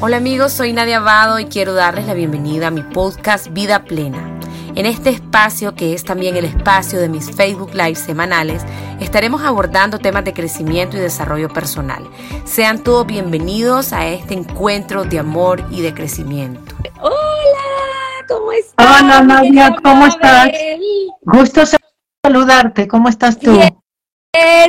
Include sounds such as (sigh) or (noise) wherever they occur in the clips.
Hola amigos, soy Nadia Abado y quiero darles la bienvenida a mi podcast Vida Plena. En este espacio, que es también el espacio de mis Facebook Live semanales, estaremos abordando temas de crecimiento y desarrollo personal. Sean todos bienvenidos a este encuentro de amor y de crecimiento. Hola, ¿cómo estás? Hola Nadia, ¿cómo estás? Gusto saludarte, ¿cómo estás tú? Bien,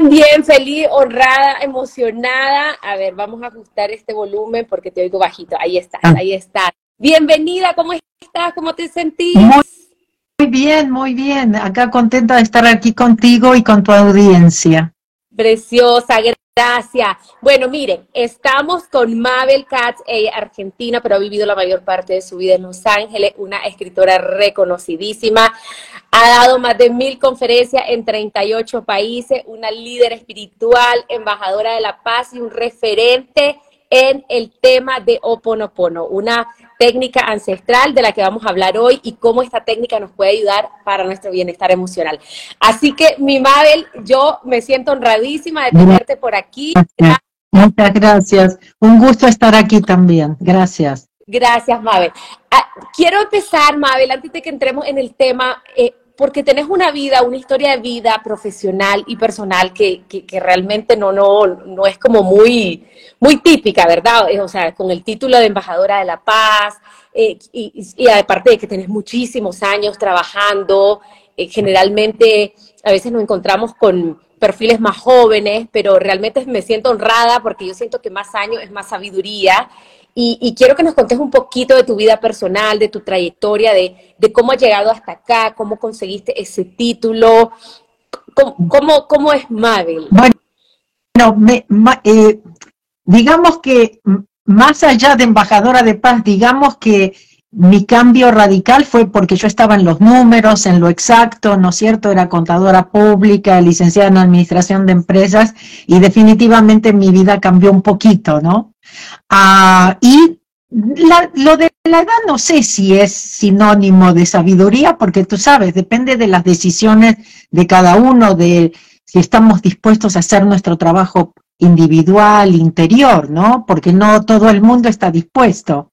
bien, feliz, honrada, emocionada. A ver, vamos a ajustar este volumen porque te oigo bajito. Ahí estás, ah. ahí estás. Bienvenida, ¿cómo estás? ¿Cómo te sentís? Muy, bien, muy bien. Acá contenta de estar aquí contigo y con tu audiencia. Preciosa, gracias. Bueno, miren, estamos con Mabel Katz, ella argentina, pero ha vivido la mayor parte de su vida en Los Ángeles, una escritora reconocidísima. Ha dado más de mil conferencias en 38 países, una líder espiritual, embajadora de la paz y un referente en el tema de Oponopono, una técnica ancestral de la que vamos a hablar hoy y cómo esta técnica nos puede ayudar para nuestro bienestar emocional. Así que, mi Mabel, yo me siento honradísima de tenerte por aquí. Muchas gracias. Un gusto estar aquí también. Gracias. Gracias, Mabel. Ah, quiero empezar, Mabel, antes de que entremos en el tema, eh, porque tenés una vida, una historia de vida profesional y personal que, que, realmente no, no, no es como muy, muy típica, ¿verdad? O sea, con el título de embajadora de la paz, eh, y, y, aparte de que tenés muchísimos años trabajando, eh, generalmente a veces nos encontramos con perfiles más jóvenes, pero realmente me siento honrada porque yo siento que más años es más sabiduría y, quiero que nos contes un poquito de tu vida personal, de tu trayectoria, de, cómo has llegado hasta acá, cómo conseguiste ese título, cómo, cómo, es Mabel. Bueno, eh, digamos que más allá de embajadora de paz, digamos que mi cambio radical fue porque yo estaba en los números, en lo exacto, ¿no es cierto? Era contadora pública, licenciada en administración de empresas y definitivamente mi vida cambió un poquito, ¿no? Ah, y lo de la edad no sé si es sinónimo de sabiduría, porque tú sabes, depende de las decisiones de cada uno, de si estamos dispuestos a hacer nuestro trabajo individual, interior, ¿no? Porque no todo el mundo está dispuesto.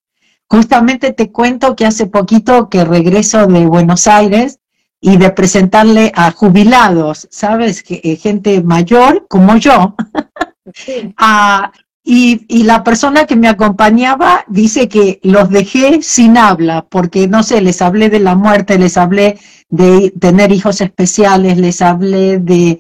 Justamente te cuento que hace poquito que regreso de Buenos Aires y de presentarle a jubilados, ¿sabes? Eh, gente mayor como yo, a, (laughs) y, la persona que me acompañaba dice que los dejé sin habla, porque no sé, les hablé de la muerte, les hablé de tener hijos especiales, les hablé de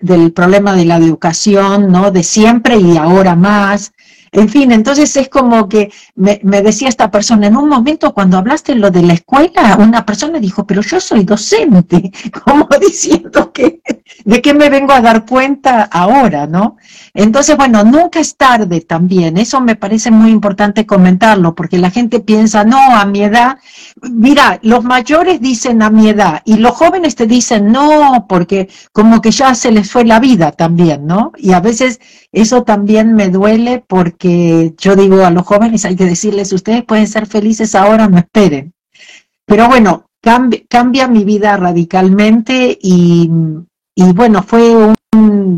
del problema de la educación, ¿no? De siempre y ahora más. En fin, entonces es como que me, decía esta persona, en un momento cuando hablaste lo de la escuela, una persona dijo, pero yo soy docente, (laughs) como diciendo que, ¿de qué me vengo a dar cuenta ahora, no? Entonces, bueno, nunca es tarde también, eso me parece muy importante comentarlo, porque la gente piensa, no, a mi edad, mira, los mayores dicen a mi edad y los jóvenes te dicen no, porque como que ya se les fue la vida también, ¿no? Y a veces eso también me duele porque yo digo a los jóvenes hay que decirles, ustedes pueden ser felices ahora, no esperen. Pero bueno, cambia, mi vida radicalmente y, y bueno, fue un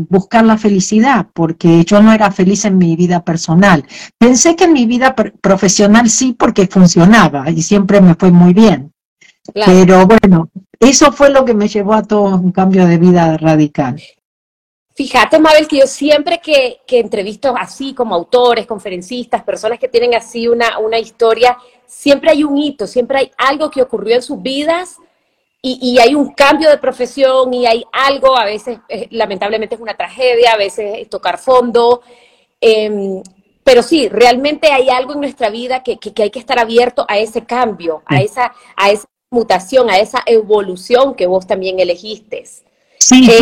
buscar la felicidad, porque yo no era feliz en mi vida personal. Pensé que en mi vida profesional sí, porque funcionaba y siempre me fue muy bien. Pero bueno, eso fue lo que me llevó a todo un cambio de vida radical. Fíjate, Mabel, que yo siempre que, que, entrevisto así como autores, conferencistas, personas que tienen así una, una historia, siempre hay un hito, siempre hay algo que ocurrió en sus vidas y, y hay un cambio de profesión y hay algo, a veces eh, lamentablemente es una tragedia, a veces es tocar fondo, em, pero sí, realmente hay algo en nuestra vida que, que, hay que estar abierto a ese cambio, a esa, a esa mutación, a esa evolución que vos también elegiste. Sí, eh,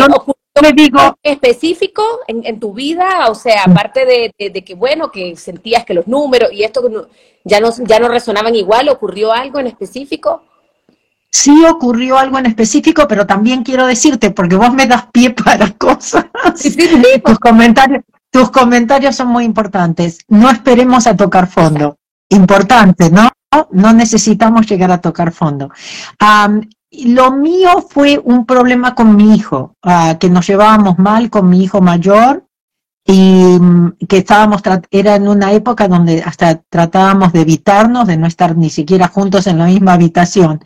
me digo específico en, tu vida, o sea, aparte de, que bueno, que sentías que los números y esto ya no ya no resonaban igual, ocurrió algo en específico. Sí ocurrió algo en específico, pero también quiero decirte, porque vos me das pie (laughs) para cosas. tus comentarios, tus comentarios son muy importantes. No esperemos a tocar fondo. Importante, ¿no? No necesitamos llegar a tocar fondo. Lo mío fue un problema con mi hijo, ah, que nos llevábamos mal con mi hijo mayor y mm, que estábamos, era en una época donde hasta tratábamos de evitarnos, de no estar ni siquiera juntos en la misma habitación.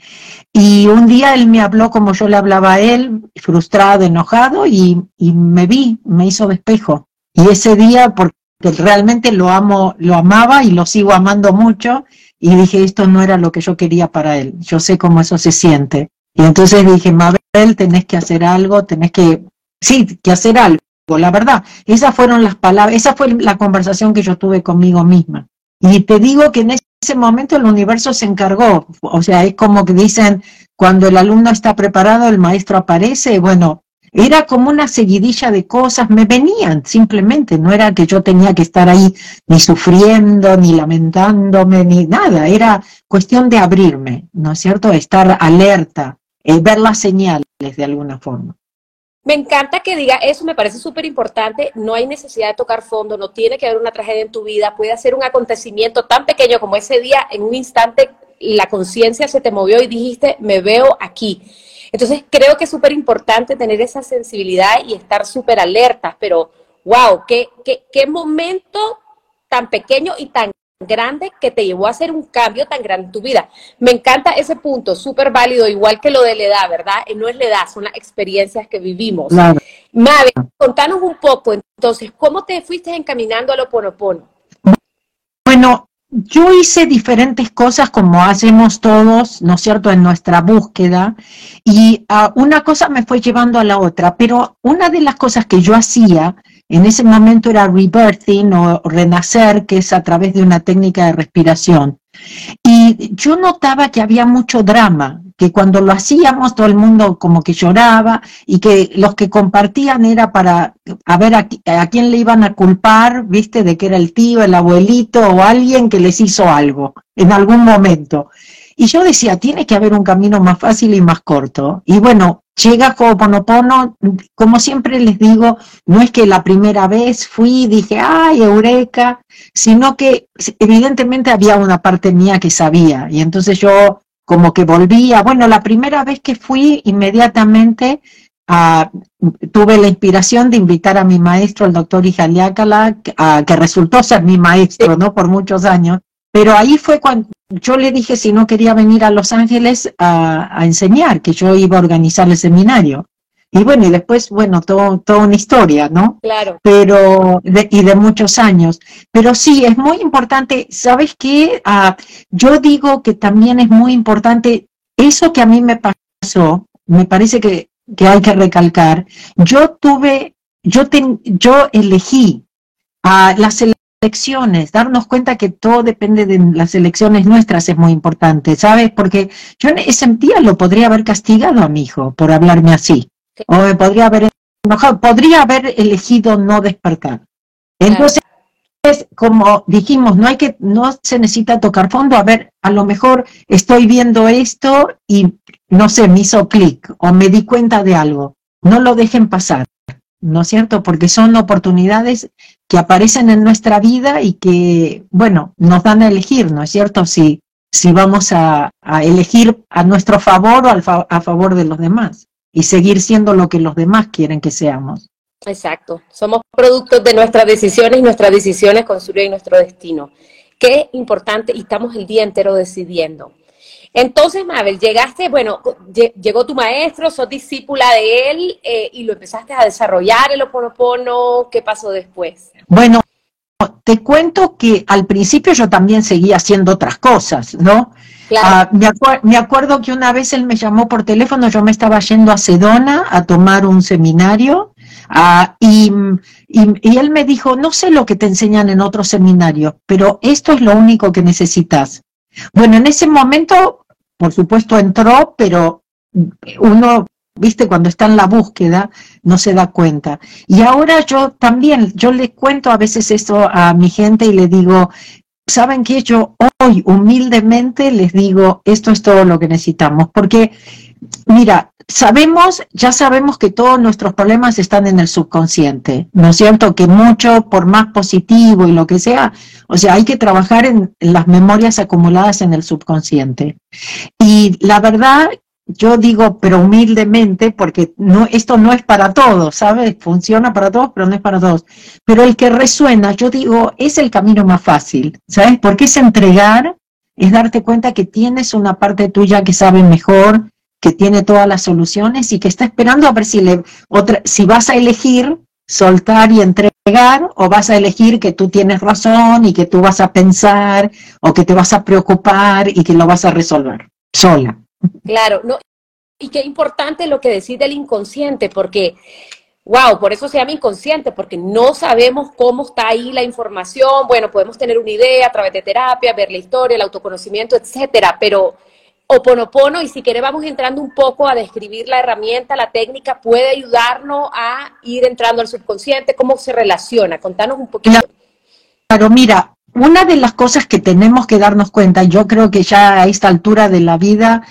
Y un día él me habló como yo le hablaba a él, frustrado, enojado, y, me vi, me hizo despejo. Y ese día, porque realmente lo amo, lo amaba y lo sigo amando mucho, y dije, esto no era lo que yo quería para él, yo sé cómo eso se siente. Y entonces dije, Mabel, tenés que hacer algo, tenés que, sí, que hacer algo la verdad. Esas fueron las palabras, esa fue la conversación que yo tuve conmigo misma. Y te digo que en ese momento el universo se encargó, o sea, es como que dicen, cuando el alumno está preparado, el maestro aparece, bueno, era como una seguidilla de cosas, me venían simplemente, no era que yo tenía que estar ahí ni sufriendo, ni lamentándome, ni nada, era cuestión de abrirme, ¿no es cierto? Estar alerta, eh, ver las señales de alguna forma. Me encanta que diga eso, me parece súper importante. No hay necesidad de tocar fondo, no tiene que haber una tragedia en tu vida. Puede ser un acontecimiento tan pequeño como ese día, en un instante la conciencia se te movió y dijiste, me veo aquí. Entonces creo que es súper importante tener esa sensibilidad y estar súper alertas, pero wow, qué, qué, qué momento tan pequeño y tan grande que te llevó a hacer un cambio tan grande en tu vida. Me encanta ese punto, súper válido, igual que lo de la edad, ¿verdad? Eh, no es la edad, son las experiencias que vivimos. Claro. contanos un poco, entonces, ¿cómo te fuiste encaminando a lo ponopono? Bueno, yo hice diferentes cosas como hacemos todos, ¿no es cierto?, en nuestra búsqueda, y uh, una cosa me fue llevando a la otra, pero una de las cosas que yo hacía en ese momento era rebirthing o renacer, que es a través de una técnica de respiración. Y yo notaba que había mucho drama, que cuando lo hacíamos todo el mundo como que lloraba y que los que compartían era para a ver a, a, quién le iban a culpar, viste, de que era el tío, el abuelito o alguien que les hizo algo en algún momento. Y yo decía, tiene que haber un camino más fácil y más corto. Y bueno, llega Ho'oponopono, como siempre les digo, no es que la primera vez fui y dije, ay, eureka, sino que evidentemente había una parte mía que sabía. Y entonces yo como que volvía, bueno, la primera vez que fui, inmediatamente ah, tuve la inspiración de invitar a mi maestro, el doctor Ijaliácala, que resultó ser mi maestro, ¿no? Por muchos años. Pero ahí fue cuando yo le dije si no quería venir a Los Ángeles a, enseñar, que yo iba a organizar el seminario. Y bueno, y después, bueno, todo, toda una historia, ¿no? Claro. Pero, y de muchos años. Pero sí, es muy importante, ¿sabes qué? Ah, yo digo que también es muy importante, eso que a mí me pasó, me parece que, que hay que recalcar, yo tuve, yo, yo elegí a las elecciones, darnos cuenta que todo depende de las elecciones nuestras es muy importante, ¿sabes? Porque yo en ese día lo podría haber castigado a mi hijo por hablarme así, o me podría haber enojado, podría haber elegido no despertar. Entonces, como dijimos, no hay que, no se necesita tocar fondo, a ver, a lo mejor estoy viendo esto y no sé, me hizo clic o me di cuenta de algo. No lo dejen pasar. ¿No es cierto? Porque son oportunidades que aparecen en nuestra vida y que, bueno, nos dan a elegir, ¿no es cierto? Si, si vamos a, elegir a nuestro favor o a favor de los demás y seguir siendo lo que los demás quieren que seamos. Exacto, somos productos de nuestras decisiones y nuestras decisiones construyen nuestro destino. Qué importante y estamos el día entero decidiendo. Entonces, Mabel, llegaste, bueno, llegó tu maestro, sos discípula de él eh, y lo empezaste a desarrollar el Oponopono. ¿Qué pasó después? Bueno, te cuento que al principio yo también seguía haciendo otras cosas, ¿no? Ah, me, acuerdo que una vez él me llamó por teléfono, yo me estaba yendo a Sedona a tomar un seminario ah, y, y, él me dijo, no sé lo que te enseñan en otros seminarios, pero esto es lo único que necesitas. Bueno, en ese momento por supuesto entró, pero uno, viste, cuando está en la búsqueda, no se da cuenta. Y ahora yo también, yo le cuento a veces eso a mi gente y le digo, ¿saben qué? Yo hoy humildemente les digo, esto es todo lo que necesitamos, porque, mira, sabemos, ya sabemos que todos nuestros problemas están en el subconsciente, ¿no es cierto? Que mucho, por más positivo y lo que sea, o sea, hay que trabajar en las memorias acumuladas en el subconsciente. Y la verdad yo digo, pero humildemente, porque no, esto no es para todos, ¿sabes? Funciona para todos, pero no es para todos. Pero el que resuena, yo digo, es el camino más fácil, ¿sabes? Porque es entregar, es darte cuenta que tienes una parte tuya que sabe mejor, que tiene todas las soluciones y que está esperando a ver si, le, otra, si vas a elegir soltar y entregar o vas a elegir que tú tienes razón y que tú vas a pensar o que te vas a preocupar y que lo vas a resolver sola. Claro, no, y qué importante lo que decís del inconsciente, porque, wow, por eso se llama inconsciente, porque no sabemos cómo está ahí la información. Bueno, podemos tener una idea a través de terapia, ver la historia, el autoconocimiento, etcétera, pero Oponopono, y si queremos vamos entrando un poco a describir la herramienta, la técnica, puede ayudarnos a ir entrando al subconsciente, cómo se relaciona. Contanos un poquito. Claro, mira, una de las cosas que tenemos que darnos cuenta, yo creo que ya a esta altura de la vida,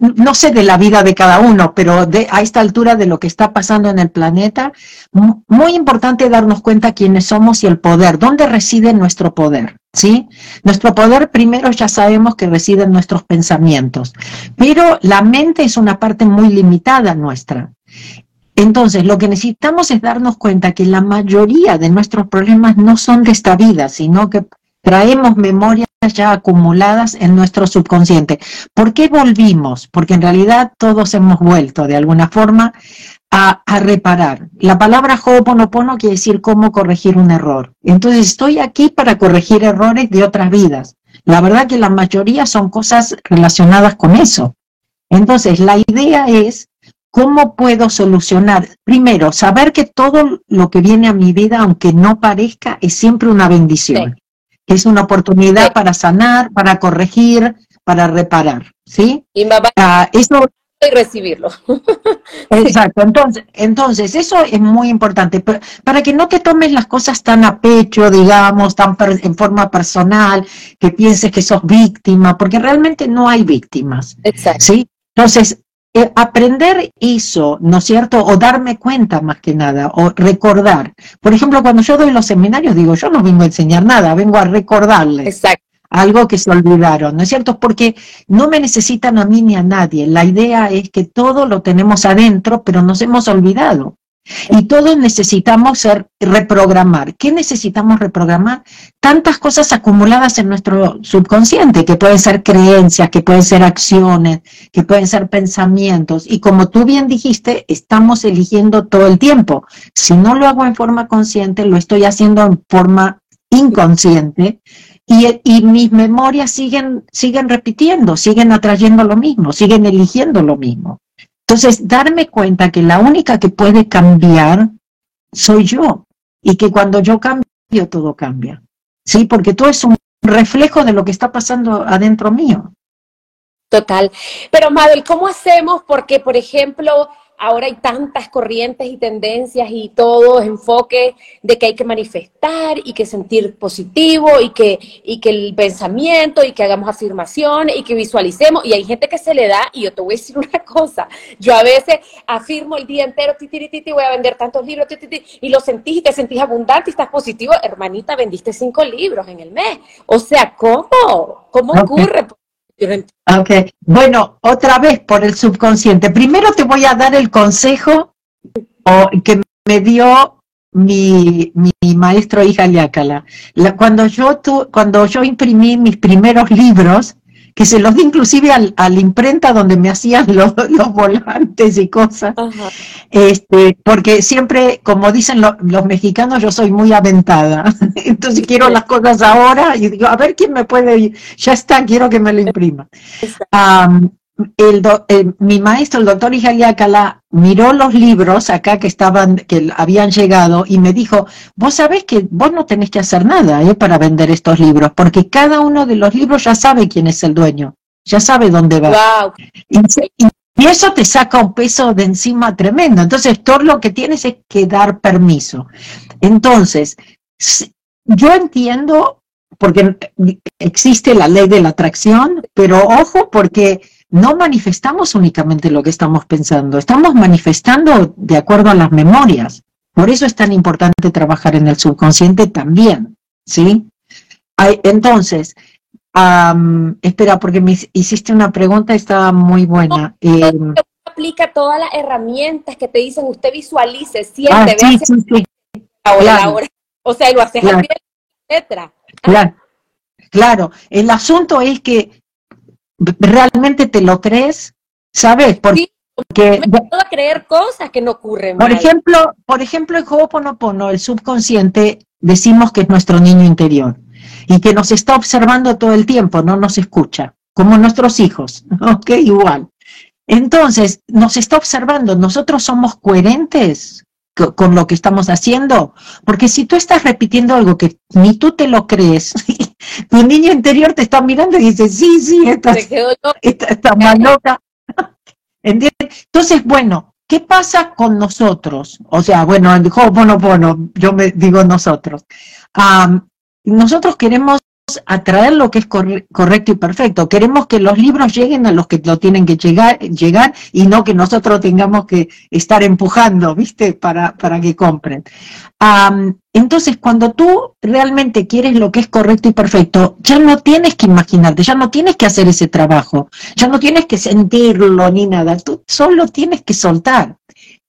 no sé de la vida de cada uno, pero a esta altura de lo que está pasando en el planeta, muy importante darnos cuenta quiénes somos y el poder, dónde reside nuestro poder. ¿Sí? Nuestro poder primero ya sabemos que reside en nuestros pensamientos, pero la mente es una parte muy limitada nuestra. Entonces, lo que necesitamos es darnos cuenta que la mayoría de nuestros problemas no son de esta vida, sino que traemos memorias ya acumuladas en nuestro subconsciente. ¿Por qué volvimos? Porque en realidad todos hemos vuelto de alguna forma a, reparar. La palabra Ho'oponopono quiere decir cómo corregir un error. Entonces, estoy aquí para corregir errores de otras vidas. La verdad que la mayoría son cosas relacionadas con eso. Entonces, la idea es ¿Cómo puedo solucionar? Primero, saber que todo lo que viene a mi vida, aunque no parezca, es siempre una bendición. Es una oportunidad para sanar, para corregir, para reparar. ¿Sí? Y ah, eso y recibirlo. (laughs) Exacto, entonces, entonces eso es muy importante, para que no te tomes las cosas tan a pecho, digamos, tan en forma personal, que pienses que sos víctima, porque realmente no hay víctimas. Exacto. ¿sí? Entonces, eh, aprender eso, ¿no es cierto? O darme cuenta más que nada, o recordar. Por ejemplo, cuando yo doy los seminarios, digo, yo no vengo a enseñar nada, vengo a recordarles. Algo que se olvidaron, ¿no es cierto? Porque no me necesitan a mí ni a nadie. La idea es que todo lo tenemos adentro, pero nos hemos olvidado. Y todos necesitamos ser, reprogramar. ¿Qué necesitamos reprogramar? Tantas cosas acumuladas en nuestro subconsciente, que pueden ser creencias, que pueden ser acciones, que pueden ser pensamientos. Y como tú bien dijiste, estamos eligiendo todo el tiempo. Si no lo hago en forma consciente, lo estoy haciendo en forma inconsciente. Y, y mis memorias siguen, siguen repitiendo, siguen atrayendo lo mismo, siguen eligiendo lo mismo. Entonces, darme cuenta que la única que puede cambiar soy yo y que cuando yo cambio, todo cambia. ¿Sí? Porque todo es un reflejo de lo que está pasando adentro mío. Total. Pero Mabel, ¿cómo hacemos? Porque, por ejemplo, ahora hay tantas corrientes y tendencias y todo enfoque de que hay que manifestar y que sentir positivo y que, y que el pensamiento y que hagamos afirmaciones y que visualicemos. Y hay gente que se le da, y yo te voy a decir (laughs) una cosa, yo a veces afirmo el día entero, titi, voy a vender tantos libros, y lo sentís y te sentís abundante y estás positivo. Hermanita, vendiste cinco libros en el mes. O sea, ¿cómo? ¿Cómo ocurre? Ok, bueno, otra vez por el subconsciente. Primero te voy a dar el consejo que me dio mi, mi maestro hija Liácala. cuando, yo cuando yo imprimí mis primeros libros, que se los di inclusive al, a la imprenta donde me hacían los, (laughs) los volantes y cosas, este, porque siempre, como dicen los mexicanos, yo soy muy aventada, (laughs) entonces quiero las cosas ahora y digo, a ver quién me puede, ya está, quiero que me lo imprima el eh, mi maestro, el doctor Ijaliácala, miró los libros acá que estaban, que habían llegado y me dijo, vos sabés que vos no tenés que hacer nada eh, para vender estos libros, porque cada uno de los libros ya sabe quién es el dueño, ya sabe dónde va. Y, eso te saca un peso de encima tremendo. Entonces, todo lo que tienes es que dar permiso. Entonces, yo entiendo, porque existe la ley de la atracción, pero ojo, porque no manifestamos únicamente lo que estamos pensando, estamos manifestando de acuerdo a las memorias. Por eso es tan importante trabajar en el subconsciente también, ¿sí? entonces, espera, porque me hiciste una pregunta, estaba muy buena. Eh, aplica todas las herramientas que te dicen, usted visualice, siente, ah, sí, sí, sí. O sea, lo haces claro. etcétera. Claro, claro. El asunto es que realmente te lo crees, ¿sabes? Porque me puedo creer cosas que no ocurren. Por ejemplo, por ejemplo, en Ho'oponopono, el subconsciente, decimos que es nuestro niño interior y que nos está observando todo el tiempo, no nos escucha, como nuestros hijos, (laughs) ¿ok? Igual. Entonces, nos está observando, nosotros somos coherentes con lo que estamos haciendo, porque si tú estás repitiendo algo que ni tú te lo crees, (laughs) tu niño interior te está mirando y dice, sí, sí, está, (laughs) está, más loca. (laughs) Entonces, bueno, ¿qué pasa con nosotros? O sea, bueno, bueno, bueno, yo me digo nosotros. nosotros queremos atraer lo que es correcto y perfecto. Queremos que los libros lleguen a los que lo tienen que llegar, llegar y no que nosotros tengamos que estar empujando, ¿viste? Para, para que compren. entonces, cuando tú realmente quieres lo que es correcto y perfecto, ya no tienes que imaginarte, ya no tienes que hacer ese trabajo, ya no tienes que sentirlo ni nada, tú solo tienes que soltar.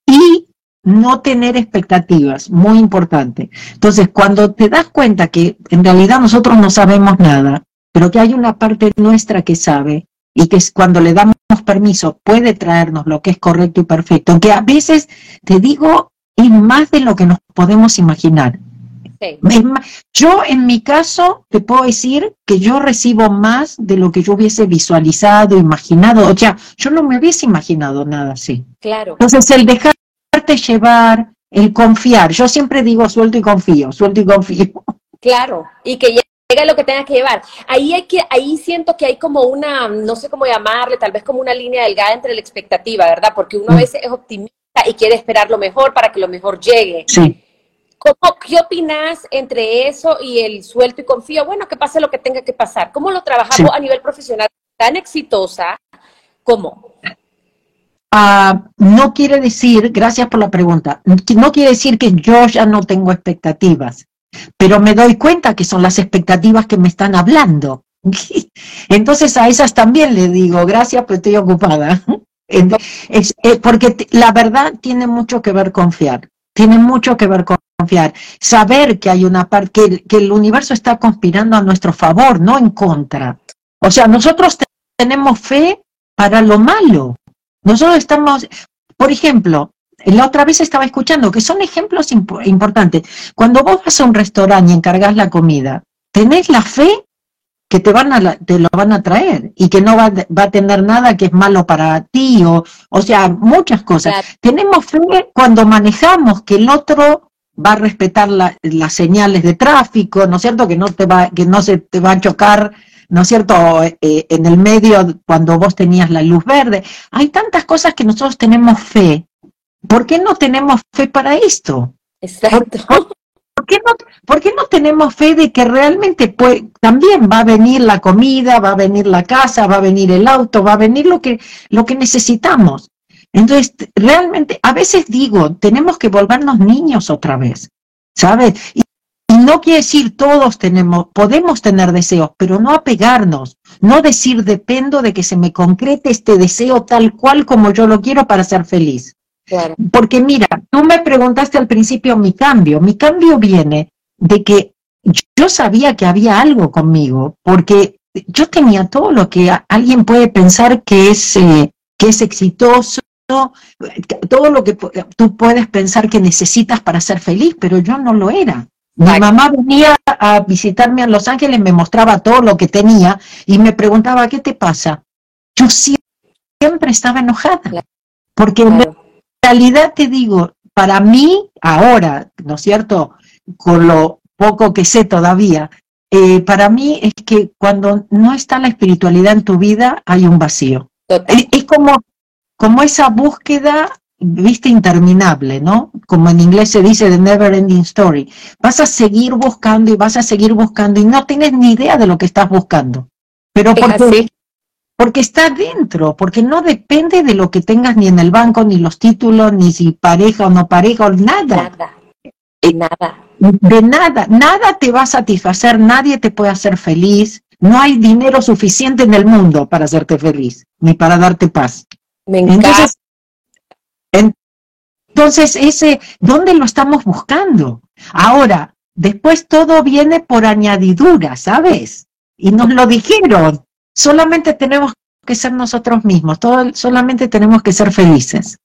Y no tener expectativas, muy importante. Entonces, cuando te das cuenta que en realidad nosotros no sabemos nada, pero que hay una parte nuestra que sabe y que cuando le damos permiso puede traernos lo que es correcto y perfecto, que a veces, te digo, es más de lo que nos podemos imaginar. Yo en mi caso te puedo decir que yo recibo más de lo que yo hubiese visualizado, imaginado, o sea, yo no me hubiese imaginado nada así. Claro. Entonces el dejar llevar, el confiar. Yo siempre digo suelto y confío, suelto y confío. Claro, y que llegue lo que tenga que llevar. Ahí hay que, ahí siento que hay como una, no sé cómo llamarle, tal vez como una línea delgada entre la expectativa, ¿verdad? Porque uno a mm. veces es optimista y quiere esperar lo mejor para que lo mejor llegue. Sí. ¿Cómo, ¿Qué opinas entre eso y el suelto y confío? Bueno, que pase lo que tenga que pasar. ¿Cómo lo trabajamos a nivel profesional tan exitosa? ¿Cómo? Ah, no quiere decir, gracias por la pregunta, no quiere decir que yo ya no tengo expectativas, pero me doy cuenta que son las expectativas que me están hablando. (laughs) Entonces a esas también le digo, gracias, pero estoy ocupada. (laughs) Porque la verdad tiene mucho que ver confiar, tiene mucho que ver con confiar, saber que hay una parte, que el universo está conspirando a nuestro favor, no en contra. O sea, nosotros tenemos fe para lo malo, nosotros estamos, por ejemplo, la otra vez estaba escuchando que son ejemplos importantes. Cuando vos vas a un restaurante y encargas la comida, tenés la fe que te van a te lo van a traer y que no va, a tener nada que es malo para ti o o sea muchas cosas. Tenemos fe cuando manejamos que el otro va a respetar las señales de tráfico no es cierto que no te va que no se te va a chocar ¿no es cierto? Eh, en el medio, cuando vos tenías la luz verde. Hay tantas cosas que nosotros tenemos fe. ¿Por qué no tenemos fe para esto? Exacto. ¿Por, qué, no, ¿Por qué no tenemos fe de que realmente puede, también va a venir la comida, va a venir la casa, va a venir el auto, va a venir lo que, lo que necesitamos? Entonces, realmente, a veces digo, tenemos que volvernos niños otra vez, ¿sabes? Y no quiere decir todos tenemos, podemos tener deseos, pero no apegarnos, no decir dependo de que se me concrete este deseo tal cual como yo lo quiero para ser feliz. Porque mira, tú me preguntaste al principio mi cambio. Mi cambio viene de que yo sabía que había algo conmigo, porque yo tenía todo lo que alguien puede pensar que es, eh, que es exitoso, todo lo que tú puedes pensar que necesitas para ser feliz, pero yo no lo era. Mi mamá venía a visitarme a Los Ángeles, me mostraba todo lo que tenía y me preguntaba, ¿qué te pasa? Yo siempre estaba enojada, porque en realidad te digo, para mí ahora, ¿no es cierto? Con lo poco que sé todavía, eh, para mí es que cuando no está la espiritualidad en tu vida, hay un vacío. Es, es, como, como esa búsqueda viste interminable, ¿no? Como en inglés se dice the never ending story. Vas a seguir buscando y vas a seguir buscando y no tienes ni idea de lo que estás buscando. Pero porque, porque está dentro, porque no depende de lo que tengas ni en el banco, ni los títulos, ni si pareja o no pareja, o nada. Nada. Eh, nada. De nada, nada te va a satisfacer, nadie te puede hacer feliz. no hay dinero suficiente en el mundo para hacerte feliz, ni para darte paz. Me encanta. Entonces, ese, ¿dónde lo estamos buscando? Ahora, después todo viene por añadidura, ¿sabes? Y nos lo dijeron. Solamente tenemos que ser nosotros mismos, todo, solamente tenemos que ser felices.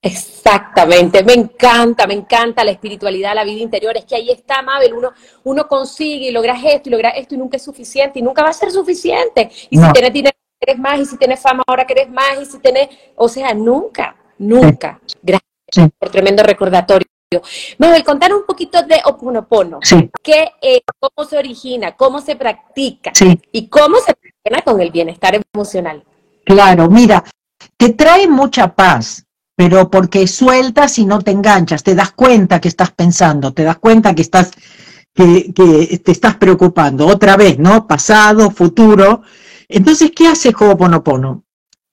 Exactamente, me encanta, me encanta la espiritualidad, la vida interior, es que ahí está, Mabel, uno, uno consigue y logras esto y logras esto y nunca es suficiente y nunca va a ser suficiente. Y si tienes dinero, querés más, y si tienes fama, ahora querés más, y si tienes, o sea, nunca, nunca. Gracias por tremendo recordatorio. Mabel, contar un poquito de Oponopono. Sí. ¿Qué, ¿Cómo se origina? ¿Cómo se practica? Sí. ¿Y cómo se practica con el bienestar emocional? Claro, mira, te trae mucha paz, pero porque sueltas y no te enganchas, te das cuenta que estás pensando, te das cuenta que estás, que, que te estás preocupando. Otra vez, ¿no? Pasado, futuro. Entonces, ¿qué hace Ho'oponopono?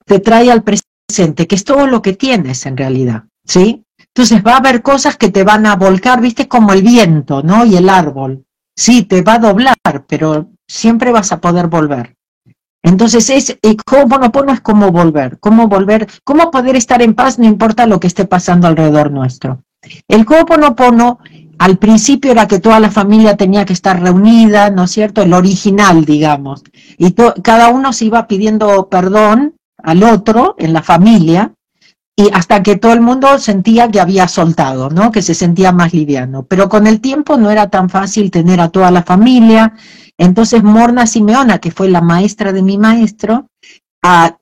Te trae al presente, que es todo lo que tienes en realidad, ¿sí? Entonces va a haber cosas que te van a volcar, viste, como el viento, ¿no? Y el árbol. Sí, te va a doblar, pero siempre vas a poder volver. Entonces es, Ho'oponopono es como volver, cómo volver, cómo poder estar en paz no importa lo que esté pasando alrededor nuestro. El Ho'oponopono al principio era que toda la familia tenía que estar reunida, ¿no es cierto? El original, digamos. Y cada uno se iba pidiendo perdón al otro en la familia, y hasta que todo el mundo sentía que había soltado, ¿no? Que se sentía más liviano. Pero con el tiempo no era tan fácil tener a toda la familia. Entonces Morna Simeona, que fue la maestra de mi maestro, a,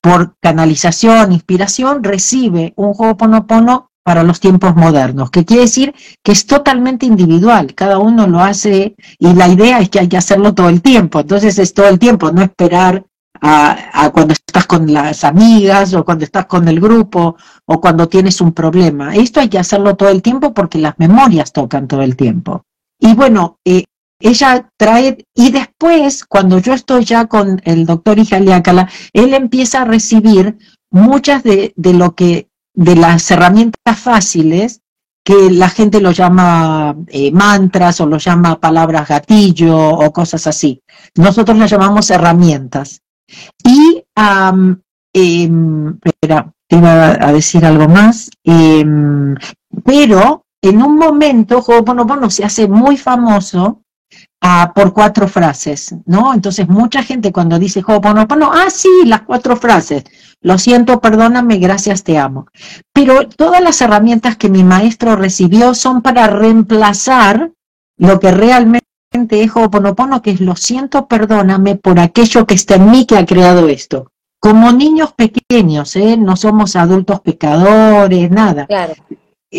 por canalización, inspiración, recibe un Ho'oponopono para los tiempos modernos, que quiere decir que es totalmente individual, cada uno lo hace y la idea es que hay que hacerlo todo el tiempo, entonces es todo el tiempo, no esperar a, cuando estás con las amigas o cuando estás con el grupo o cuando tienes un problema. Esto hay que hacerlo todo el tiempo porque las memorias tocan todo el tiempo. Y bueno, eh, ella trae, y después, cuando yo estoy ya con el doctor Ijaliácala, él empieza a recibir muchas de, de lo que, de las herramientas fáciles que la gente lo llama eh, mantras o lo llama palabras gatillo o cosas así. Nosotros las llamamos herramientas. Y, em, espera, te iba a decir algo más, em, pero en un momento Ho'oponopono se hace muy famoso ah, por cuatro frases, ¿no? Entonces mucha gente cuando dice Ho'oponopono, ah, sí, las cuatro frases, lo siento, perdóname, gracias, te amo. Pero todas las herramientas que mi maestro recibió son para reemplazar lo que realmente es Ho'oponopono, que es lo siento, perdóname por aquello que está en mí que ha creado esto. Como niños pequeños, ¿eh? no somos adultos pecadores, nada. Claro.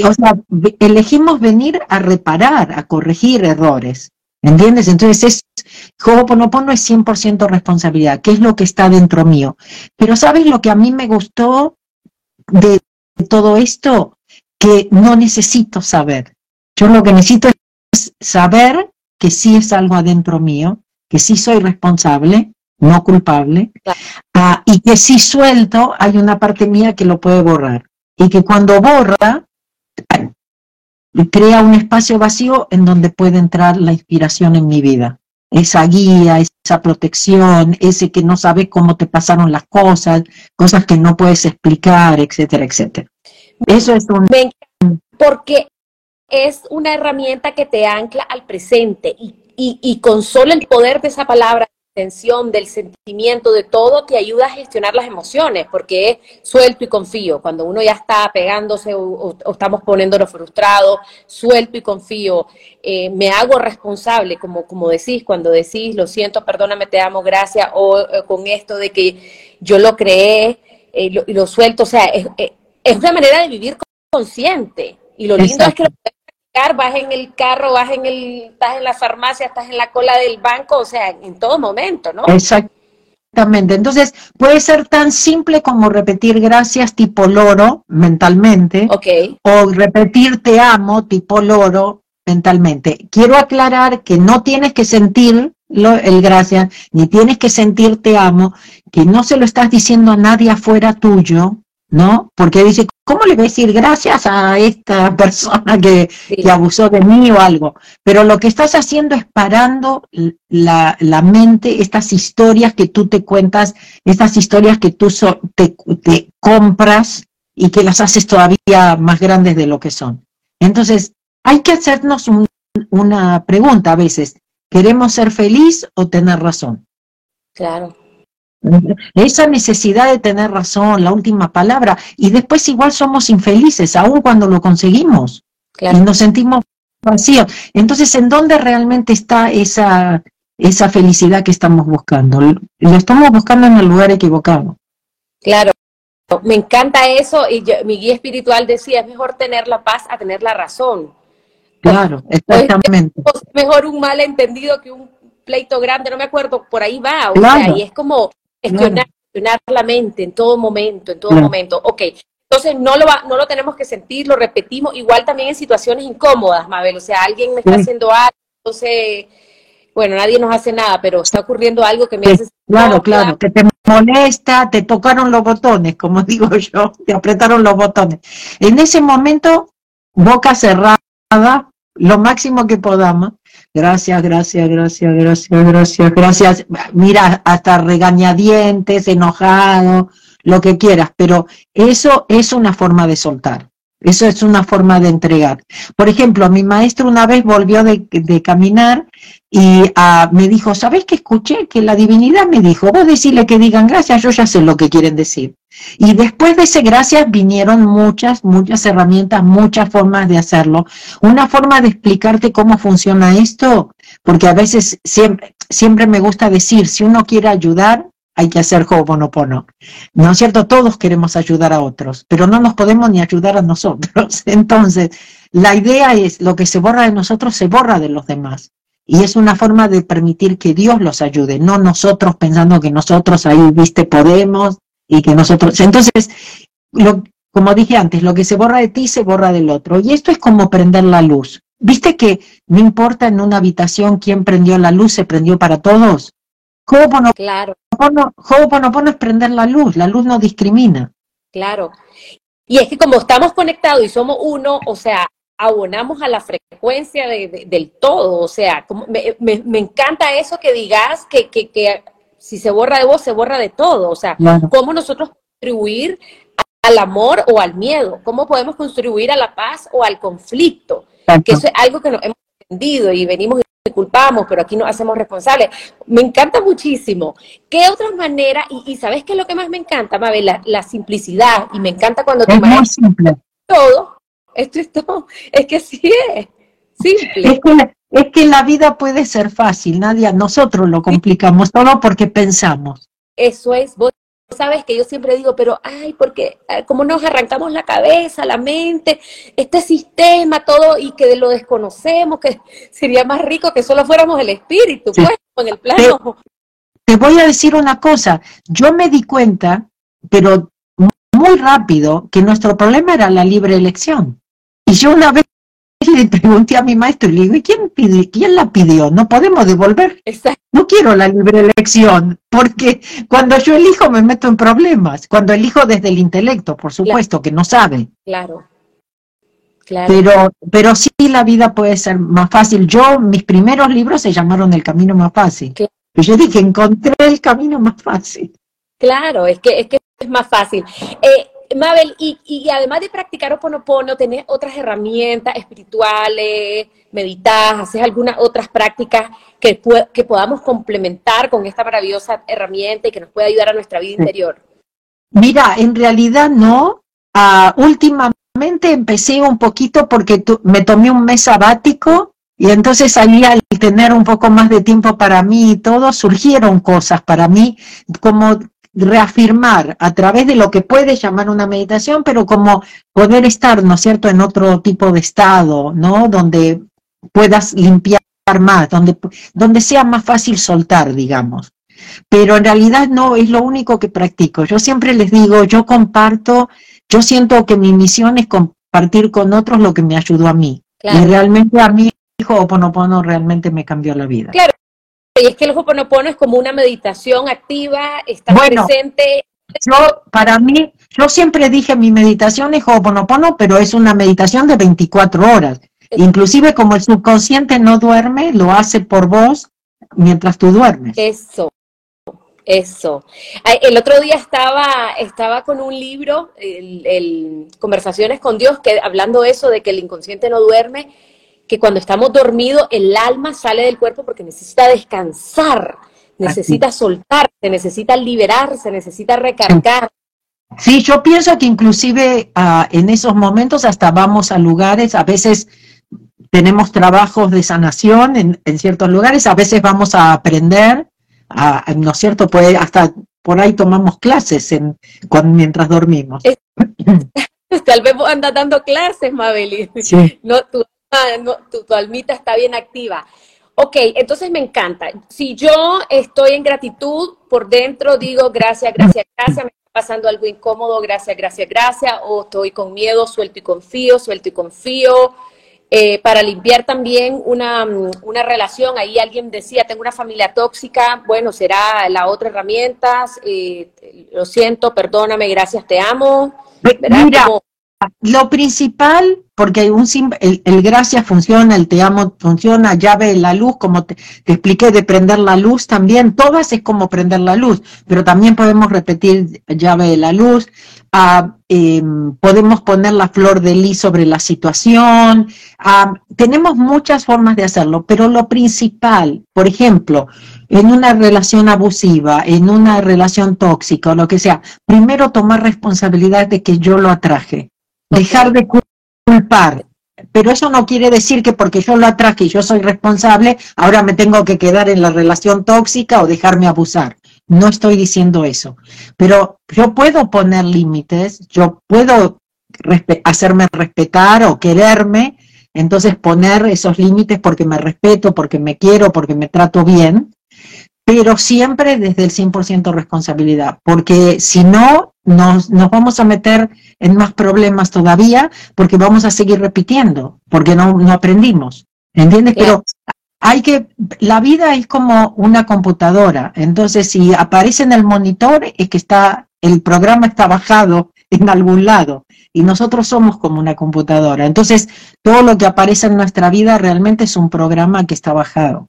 O sea, elegimos venir a reparar, a corregir errores. ¿Entiendes? Entonces, es, Ho'oponopono es 100% responsabilidad, que es lo que está dentro mío. Pero ¿sabes lo que a mí me gustó de todo esto? Que no necesito saber. Yo lo que necesito es saber que sí es algo adentro mío, que sí soy responsable, no culpable, ah, y que si suelto, hay una parte mía que lo puede borrar. Y que cuando borra, crea un espacio vacío en donde puede entrar la inspiración en mi vida. Esa guía, esa protección, ese que no sabe cómo te pasaron las cosas, cosas que no puedes explicar, etcétera, etcétera. Eso es un... Porque es una herramienta que te ancla al presente y, con solo el poder de esa palabra, tensión, del sentimiento, de todo, te ayuda a gestionar las emociones, porque es suelto y confío. Cuando uno ya está pegándose o, estamos poniéndonos frustrados, suelto y confío, eh, me hago responsable, como, como decís, cuando decís, lo siento, perdóname, te amo, gracias, o con esto de que yo lo creé eh, y lo, suelto, o sea, es, una manera de vivir consciente. Y lo lindo es que lo vas en el carro, vas en el, estás en la farmacia, estás en la cola del banco, o sea, en todo momento, ¿no? Exactamente. Entonces, puede ser tan simple como repetir gracias tipo loro mentalmente. O repetir te amo tipo loro mentalmente. Quiero aclarar que no tienes que sentir el gracias, ni tienes que sentir te amo, que no se lo estás diciendo a nadie afuera tuyo, ¿no? Porque dice, ¿cómo le voy a decir gracias a esta (laughs) persona que, abusó de mí o algo? Pero lo que estás haciendo es parando la, mente, estas historias que tú te cuentas, estas historias que tú te, compras y que las haces todavía más grandes de lo que son. Entonces, hay que hacernos una pregunta a veces. ¿Queremos ser feliz o tener razón? Claro. Esa necesidad de tener razón, la última palabra, y después igual somos infelices, aun cuando lo conseguimos, y nos sentimos vacíos. Entonces, ¿en dónde realmente está esa, esa felicidad que estamos buscando? Lo estamos buscando en el lugar equivocado. Claro, me encanta eso, y mi guía espiritual decía, es mejor tener la paz a tener la razón. Claro, exactamente. Es mejor un malentendido que un pleito grande, no me acuerdo, por ahí va, o sea, y es como gestionar, la mente en todo momento, en todo momento. Ok, entonces no lo, va, no lo tenemos que sentir, lo repetimos, igual también en situaciones incómodas, Mabel, o sea, alguien me está haciendo algo, entonces, bueno, nadie nos hace nada, pero está ocurriendo algo que me hace... Claro, claro, que te molesta, te tocaron los botones, como (laughs) digo yo, te apretaron los botones. En ese momento, boca cerrada, lo máximo que podamos, Gracias, gracias, gracias, gracias, gracias, gracias. Mira, hasta regañadientes, enojado, lo que quieras, pero eso es una forma de soltar. Eso es una forma de entregar. Por ejemplo, mi maestro una vez volvió de, caminar y ah, me dijo, ¿sabes qué escuché? Que la divinidad me dijo, vos decirle que digan gracias, yo ya sé lo que quieren decir. Y después de ese gracias vinieron muchas, muchas herramientas, muchas formas de hacerlo. Una forma de explicarte cómo funciona esto, porque a veces siempre, siempre me gusta decir, si uno quiere ayudar, hay que hacer Ho'oponopono. ¿No es cierto? Todos queremos ayudar a otros, pero no nos podemos ni ayudar a nosotros. (laughs) Entonces, la idea es, lo que se borra de nosotros se borra de los demás. Y es una forma de permitir que Dios los ayude, no nosotros pensando que nosotros ahí, viste, podemos y que nosotros... Entonces, lo, como dije antes, lo que se borra de ti se borra del otro. Y esto es como prender la luz. ¿Viste que no importa en una habitación quién prendió la luz, se prendió para todos? Claro. Ho'oponopono es prender la luz, la luz no discrimina. Claro. Y es que como estamos conectados y somos uno, o sea, abonamos a la frecuencia del todo, o sea, como me, me, encanta eso que digas que, que, que, si se borra de vos, se borra de todo, o sea, cómo nosotros contribuir al amor o al miedo, cómo podemos contribuir a la paz o al conflicto, que eso es algo que nos hemos entendido y venimos culpamos, pero aquí nos hacemos responsables. Me encanta muchísimo. ¿Qué otras maneras? Y, ¿sabes qué es lo que más me encanta, Mabel? La, simplicidad. Y me encanta cuando te es simple. todo. Esto es todo. (laughs) Es que sí es. Simple. Es que, es que la vida puede ser fácil, Nadia. Nosotros lo complicamos todo porque pensamos. Eso es. Vos sabes que yo siempre digo, pero ay, porque eh, como nos arrancamos la cabeza, la mente, este sistema, todo, y que lo desconocemos, que (laughs) sería más rico que solo fuéramos el espíritu, pues, en el plano. Te, voy a decir una cosa, yo me di cuenta, pero muy rápido, que nuestro problema era la libre elección. Y yo una vez le pregunté a mi maestro y le digo, ¿y quién, pide, quién la pidió? No podemos devolver. No quiero la libre elección, porque cuando yo elijo me meto en problemas. Cuando elijo desde el intelecto, por supuesto, que no sabe. Claro. Claro. Pero, pero sí la vida puede ser más fácil. Yo, mis primeros libros se llamaron El Camino Más Fácil. Y yo dije, encontré el camino más fácil. Claro, es que es, que es más fácil. Eh, Mabel, y, además de practicar Oponopono, ¿tenés otras herramientas espirituales, meditas, haces algunas otras prácticas que, que podamos complementar con esta maravillosa herramienta y que nos pueda ayudar a nuestra vida interior? Mira, en realidad no. Ah, últimamente empecé un poquito porque me tomé un mes sabático y entonces ahí al tener un poco más de tiempo para mí y todo, surgieron cosas para mí como reafirmar a través de lo que puede llamar una meditación, pero como poder estar, ¿no es cierto?, en otro tipo de estado, ¿no? Donde puedas limpiar más, donde, donde sea más fácil soltar, digamos. Pero en realidad no es lo único que practico. Yo siempre les digo, yo comparto, yo siento que mi misión es compartir con otros lo que me ayudó a mí. Y realmente a mí, hijo Oponopono realmente me cambió la vida. Claro, y es que el Ho'oponopono es como una meditación activa, está presente. Yo, para mí, yo siempre dije mi meditación es Ho'oponopono, pero es una meditación de 24 horas. Inclusive como el subconsciente no duerme, lo hace por vos mientras tú duermes. Eso, eso. El otro día estaba, estaba con un libro, el, Conversaciones con Dios, que hablando eso de que el inconsciente no duerme, que cuando estamos dormidos el alma sale del cuerpo porque necesita descansar, necesita soltar, se necesita liberarse, necesita recargar. Sí, yo pienso que inclusive ah, en esos momentos hasta vamos a lugares, a veces tenemos trabajos de sanación en, en ciertos lugares, a veces vamos a aprender, ¿no es cierto? Pues hasta por ahí tomamos clases en, mientras dormimos. (laughs) Tal vez anda dando clases, Mabeli. No, tu, tu, almita está bien activa. Ok, entonces me encanta. Si yo estoy en gratitud, por dentro digo gracias, gracias, gracias, me está pasando algo incómodo, gracias, gracias, gracias, o estoy con miedo, suelto y confío, suelto y confío, eh, para limpiar también una, una, relación. Ahí alguien decía, tengo una familia tóxica, bueno, será la otra herramienta, eh, lo siento, perdóname, gracias, te amo. Mira, lo principal, porque un, el, el, gracias funciona, el te amo funciona, llave la luz, como te, expliqué de prender la luz también, todas es como prender la luz, pero también podemos repetir llave de la luz, ah, em, podemos poner la flor de lis sobre la situación, ah, tenemos muchas formas de hacerlo, pero lo principal, por ejemplo, en una relación abusiva, en una relación tóxica o lo que sea, primero tomar responsabilidad de que yo lo atraje dejar de culpar. Pero eso no quiere decir que porque yo lo atraje y yo soy responsable, ahora me tengo que quedar en la relación tóxica o dejarme abusar. No estoy diciendo eso. Pero yo puedo poner límites, yo puedo hacerme respetar o quererme, entonces poner esos límites porque me respeto, porque me quiero, porque me trato bien, pero siempre desde el 100% responsabilidad, porque si no, nos, nos vamos a meter en más problemas todavía porque vamos a seguir repitiendo, porque no, no aprendimos. ¿Entiendes? Pero hay que, la vida es como una computadora, entonces si aparece en el monitor es que está, el programa está bajado en algún lado y nosotros somos como una computadora. Entonces, todo lo que aparece en nuestra vida realmente es un programa que está bajado.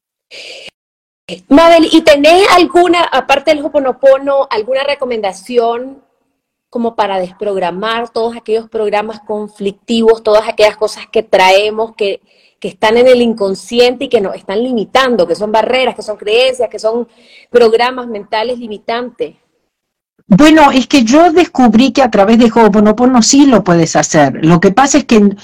Mabel, ¿y tenés alguna, aparte del Hoponopono, alguna recomendación como para desprogramar todos aquellos programas conflictivos, todas aquellas cosas que traemos, que, que están en el inconsciente y que nos están limitando, que son barreras, que son creencias, que son programas mentales limitantes. Bueno, es que yo descubrí que a través de Ho'oponopono sí lo puedes hacer. Lo que pasa es que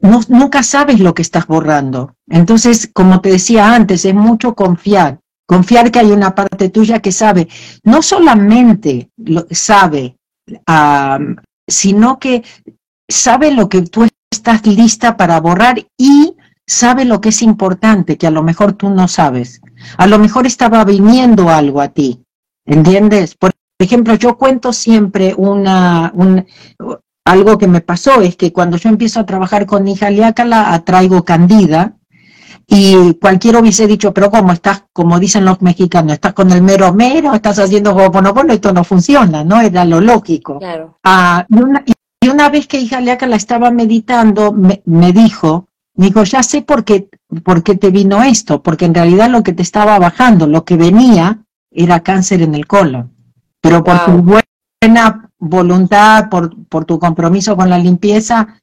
nunca sabes lo que estás borrando. Entonces, como te decía antes, es mucho confiar. Confiar que hay una parte tuya que sabe, no solamente lo sabe sino que sabe lo que tú estás lista para borrar y sabe lo que es importante, que a lo mejor tú no sabes. A lo mejor estaba viniendo algo a ti, ¿entiendes? Por ejemplo, yo cuento siempre una, un, algo que me pasó, es que cuando yo empiezo a trabajar con hija Liácala, atraigo candida, y cualquiera hubiese dicho, pero como estás, como dicen los mexicanos, estás con el mero mero, estás haciendo bueno, esto no funciona, ¿no? Era lo lógico. Ah, y, una, y, una, vez que hija Leaca la estaba meditando, me, dijo, me dijo, ya sé por qué, por qué te vino esto, porque en realidad lo que te estaba bajando, lo que venía, era cáncer en el colon. Pero por tu buena voluntad, por, por tu compromiso con la limpieza,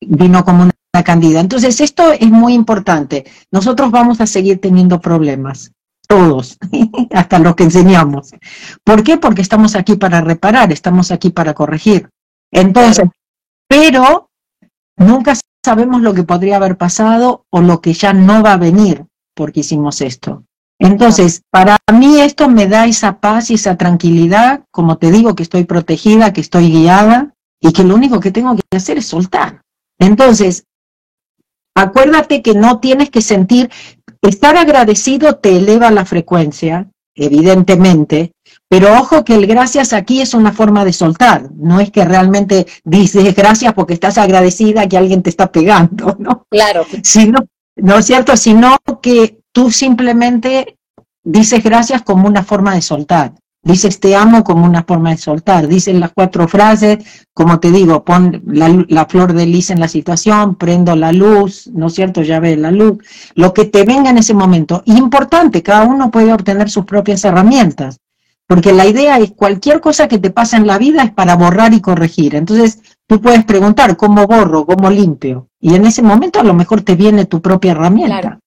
vino como una candida. Entonces, esto es muy importante. Nosotros vamos a seguir teniendo problemas, todos, (laughs) hasta los que enseñamos. ¿Por qué? Porque estamos aquí para reparar, estamos aquí para corregir. Entonces, pero nunca sabemos lo que podría haber pasado o lo que ya no va a venir porque hicimos esto. Entonces, para mí esto me da esa paz y esa tranquilidad, como te digo, que estoy protegida, que estoy guiada y que lo único que tengo que hacer es soltar. Entonces, Acuérdate que no tienes que sentir, estar agradecido te eleva la frecuencia, evidentemente, pero ojo que el gracias aquí es una forma de soltar, no es que realmente dices gracias porque estás agradecida que alguien te está pegando, (laughs) ¿no? Claro. Sino, no es cierto, sino que tú simplemente dices gracias como una forma de soltar. Dices te amo como una forma de soltar. Dices las cuatro frases, como te digo, pon la, flor de lis en la situación, prendo la luz, ¿no es cierto? Ya ves la luz. Lo que te venga en ese momento. Importante, cada uno puede obtener sus propias herramientas. Porque la idea es cualquier cosa que te pasa en la vida es para borrar y corregir. Entonces, tú puedes preguntar cómo borro, cómo limpio. Y en ese momento a lo mejor te viene tu propia herramienta.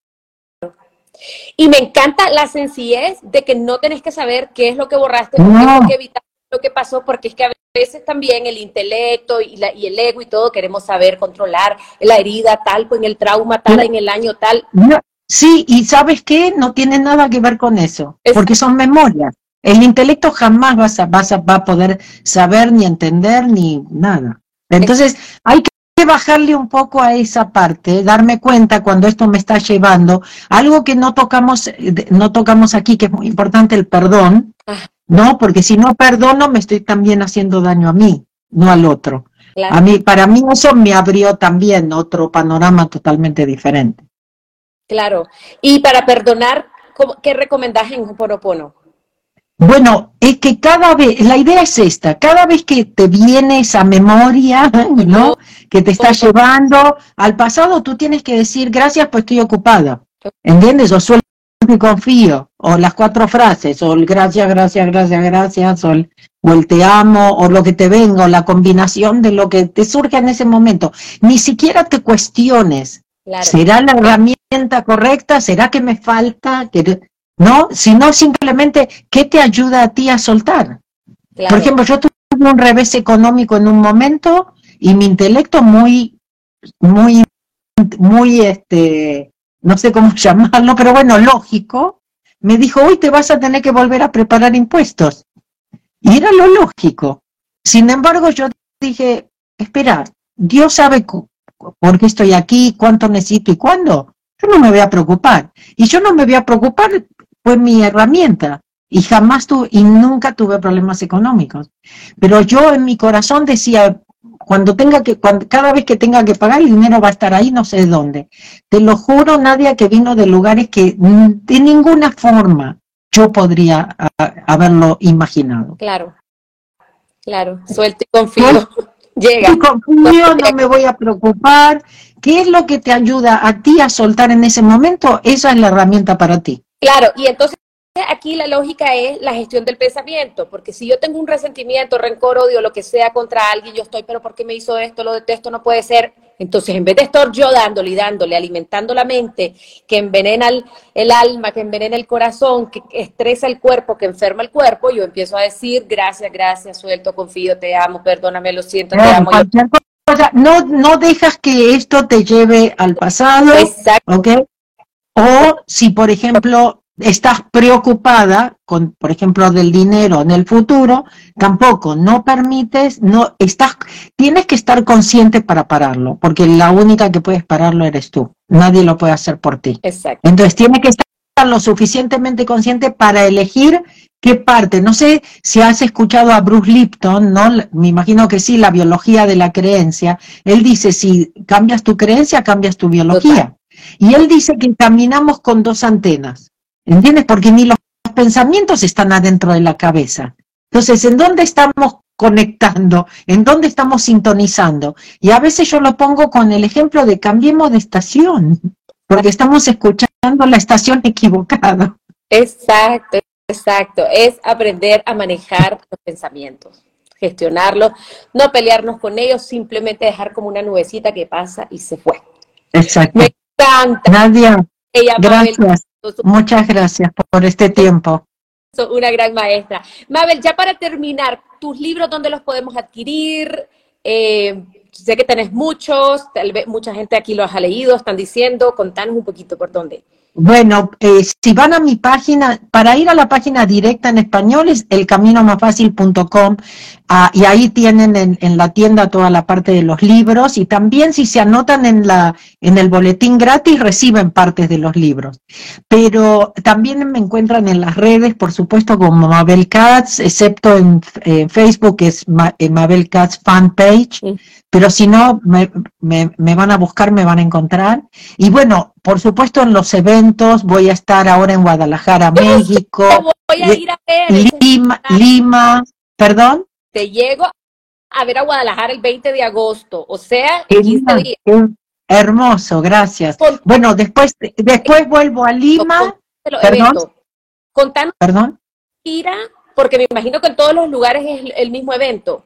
Y me encanta la sencillez de que no tenés que saber qué es lo que borraste, qué es lo que evitaste, lo que pasó, porque es que a veces también el intelecto y, la, y el ego y todo queremos saber controlar la herida tal, pues en el trauma tal, en el año tal. Sí, y sabes qué, no tiene nada que ver con eso, porque son memorias. El intelecto jamás vas a, vas a, va a poder saber ni entender ni nada. Entonces, hay que bajarle un poco a esa parte, darme cuenta cuando esto me está llevando, algo que no tocamos, no tocamos aquí, que es muy importante, el perdón, ah. ¿no? Porque si no perdono, me estoy también haciendo daño a mí, no al otro. A mí, para mí eso me abrió también otro panorama totalmente diferente. Claro. Y para perdonar, ¿qué recomendás en Ho'oponopono? Bueno, es que cada vez, la idea es esta, cada vez que te viene esa memoria, (laughs) ¿no? Que te está llevando al pasado, tú tienes que decir, gracias, pues estoy ocupada. ¿Entiendes? O suelto y confío, o las cuatro frases, o el gracias, gracias, gracias, gracias, o el, te amo, o lo que te venga, o la combinación de lo que te surge en ese momento. Ni siquiera te cuestiones. ¿Será la herramienta correcta? ¿Será que me falta? ¿No? Sino simplemente, ¿qué te ayuda a ti a soltar? Por ejemplo, yo tuve un revés económico en un momento y mi intelecto muy, muy, muy, este, no sé cómo (laughs) llamarlo, pero bueno, lógico, me dijo, hoy te vas a tener que volver a preparar impuestos. Y era lo lógico. Sin embargo, yo dije, espera, Dios sabe por qué estoy aquí, cuánto necesito y cuándo. Yo no me voy a preocupar. Y yo no me voy a preocupar fue mi herramienta y jamás tuve y nunca tuve problemas económicos. Pero yo en mi corazón decía, cuando tenga que, cuando, cada vez que tenga que pagar, el dinero va a estar ahí, no sé dónde. Te lo juro, Nadia, que vino de lugares que de ninguna forma yo podría haberlo imaginado. Claro, claro, suelto y confío. Llega. confío, no me voy a preocupar. ¿Qué es lo que te ayuda a ti a soltar en ese momento? Esa es la herramienta para ti. Claro, y entonces aquí la lógica es la gestión del pensamiento, porque si yo tengo un resentimiento, rencor, odio, lo que sea contra alguien, yo estoy, pero ¿por qué me hizo esto? Lo detesto, no puede ser. Entonces, en vez de estar yo dándole y dándole, alimentando la mente, que envenena el, alma, que envenena el corazón, que estresa el cuerpo, que enferma el cuerpo, yo empiezo a decir, gracias, gracias, suelto, confío, te amo, perdóname, lo siento, te amo. No, no dejas que esto te lleve al pasado, Exacto. ¿ok? O si, por ejemplo, estás preocupada con, por ejemplo, del dinero en el futuro, tampoco, no permites, no estás, tienes que estar consciente para pararlo, porque la única que puedes pararlo eres tú. Nadie lo puede hacer por ti. Exacto. Entonces, tienes que estar lo suficientemente consciente para elegir qué parte. No sé si has escuchado a Bruce Lipton, ¿no? Me imagino que sí, la biología de la creencia. Él dice, si cambias tu creencia, cambias tu biología. Y él dice que caminamos con dos antenas, ¿entiendes? Porque ni los pensamientos están adentro de la cabeza. Entonces, ¿en dónde estamos conectando? ¿En dónde estamos sintonizando? Y a veces yo lo pongo con el ejemplo de cambiemos de estación, porque estamos escuchando la estación equivocada. Exacto, exacto. Es aprender a manejar los pensamientos gestionarlos, no pelearnos con ellos, simplemente dejar como una nubecita que pasa y se fue. Exacto. Nadia, gracias. Muchas gracias por este tiempo. Una gran maestra. Mabel, ya para terminar, tus libros, ¿dónde los podemos adquirir? Eh, sé que tenés muchos, tal vez mucha gente aquí los ha leído, están diciendo, contanos un poquito por dónde. Bueno, eh, si van a mi página, para ir a la página directa en español es elcaminomasfacil.com ah, y ahí tienen en, la tienda toda la parte de los libros y también si se anotan en, la, en el boletín gratis reciben partes de los libros. Pero también me encuentran en las redes, por supuesto, como Mabel Katz, excepto en, Facebook, que es eh, Mabel Katz Fanpage. Pero si no, me, me, me van a buscar, me van a encontrar. Y bueno, por supuesto en los eventos, voy a estar ahora en Guadalajara, (laughs) México. Voy a ir a ver. Lima, Lima, perdón. Te llego a ver a Guadalajara el 20 de agosto, o sea, en 15 días. Hermoso, gracias. bueno, después, después vuelvo a Lima. Perdón. Contanos. Perdón. Ira, porque me imagino que en todos los lugares es el mismo evento.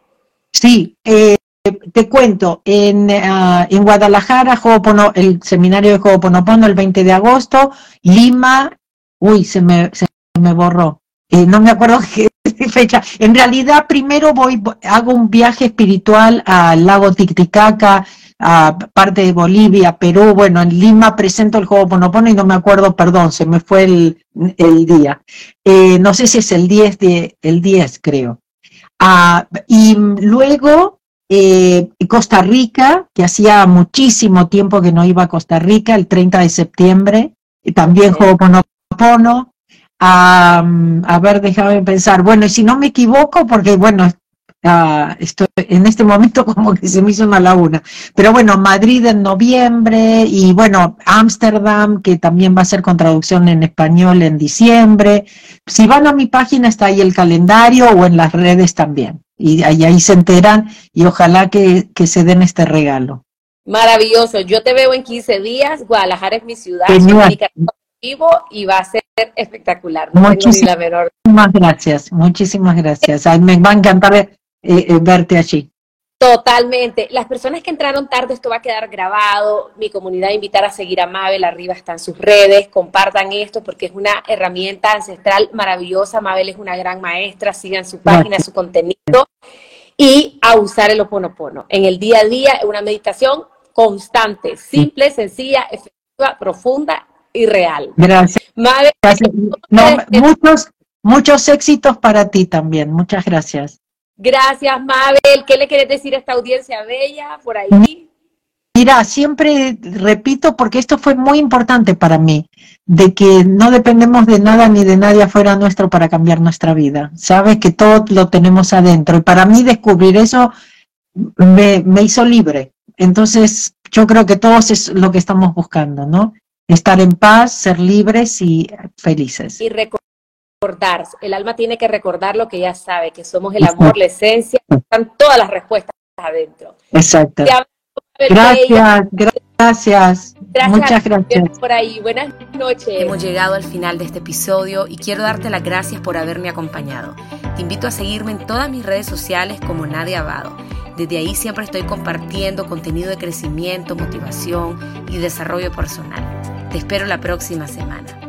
Sí, eh, te cuento, en, uh, en Guadalajara, el seminario de Ho'oponopono el 20 de agosto, Lima, uy, se me, se me borró, eh, no me acuerdo (laughs) qué fecha. En realidad, primero voy, hago un viaje espiritual al lago Titicaca, a parte de Bolivia, Perú, bueno, en Lima presento el Ho'oponopono y no me acuerdo, perdón, se me fue el, el día. Eh, no sé si es el 10 de, el 10 creo. Ah, y luego eh, Costa Rica, que hacía muchísimo tiempo que no iba a Costa Rica, el 30 de septiembre, y también Ho'oponopono. a ver, déjame pensar. Bueno, y si no me equivoco, porque bueno, Ah, estoy, en este momento (laughs) como que se me hizo una laguna. Pero bueno, Madrid en noviembre y bueno, Ámsterdam, que también va a ser con traducción en español en diciembre. Si van a mi página está ahí el calendario o en las redes también. Y ahí, ahí se enteran y ojalá que, que se den este regalo. Maravilloso. Yo te veo en 15 días. Guadalajara es mi ciudad. Vivo y va a ser espectacular. muchísimas, gracias, muchísimas gracias. me va a encantar eh, eh, verte allí. Totalmente. Las personas que entraron tarde, esto va a quedar grabado. Mi comunidad invitar a seguir a Mabel, arriba están sus redes, compartan esto porque es una herramienta ancestral maravillosa. Mabel es una gran maestra, sigan su página, su contenido y a usar el oponopono. En el día a día, una meditación constante, simple, sencilla, efectiva, profunda y real. Gracias. Mabel, muchos, muchos éxitos para ti también. Muchas gracias. Gracias, Mabel. ¿Qué le quieres decir a esta audiencia bella por ahí? Mira, siempre repito, porque esto fue muy importante para mí, de que no dependemos de nada ni de nadie afuera nuestro para cambiar nuestra vida. Sabes que todo lo tenemos adentro. Y para mí descubrir eso me, me hizo libre. Entonces, yo creo que todos es lo que estamos buscando, ¿no? Estar en paz, ser libres y felices. Y recordar, el alma tiene que recordar lo que ya sabe, que somos el amor, la esencia, están todas las respuestas adentro. Exacto. Gracias, gracias, Muchas gracias. Por ahí, buenas noches. Hemos llegado al final de este episodio y quiero darte las gracias por haberme acompañado. Te invito a seguirme en todas mis redes sociales como Nadia Abado. Desde ahí siempre estoy compartiendo contenido de crecimiento, motivación y desarrollo personal. Te espero la próxima semana.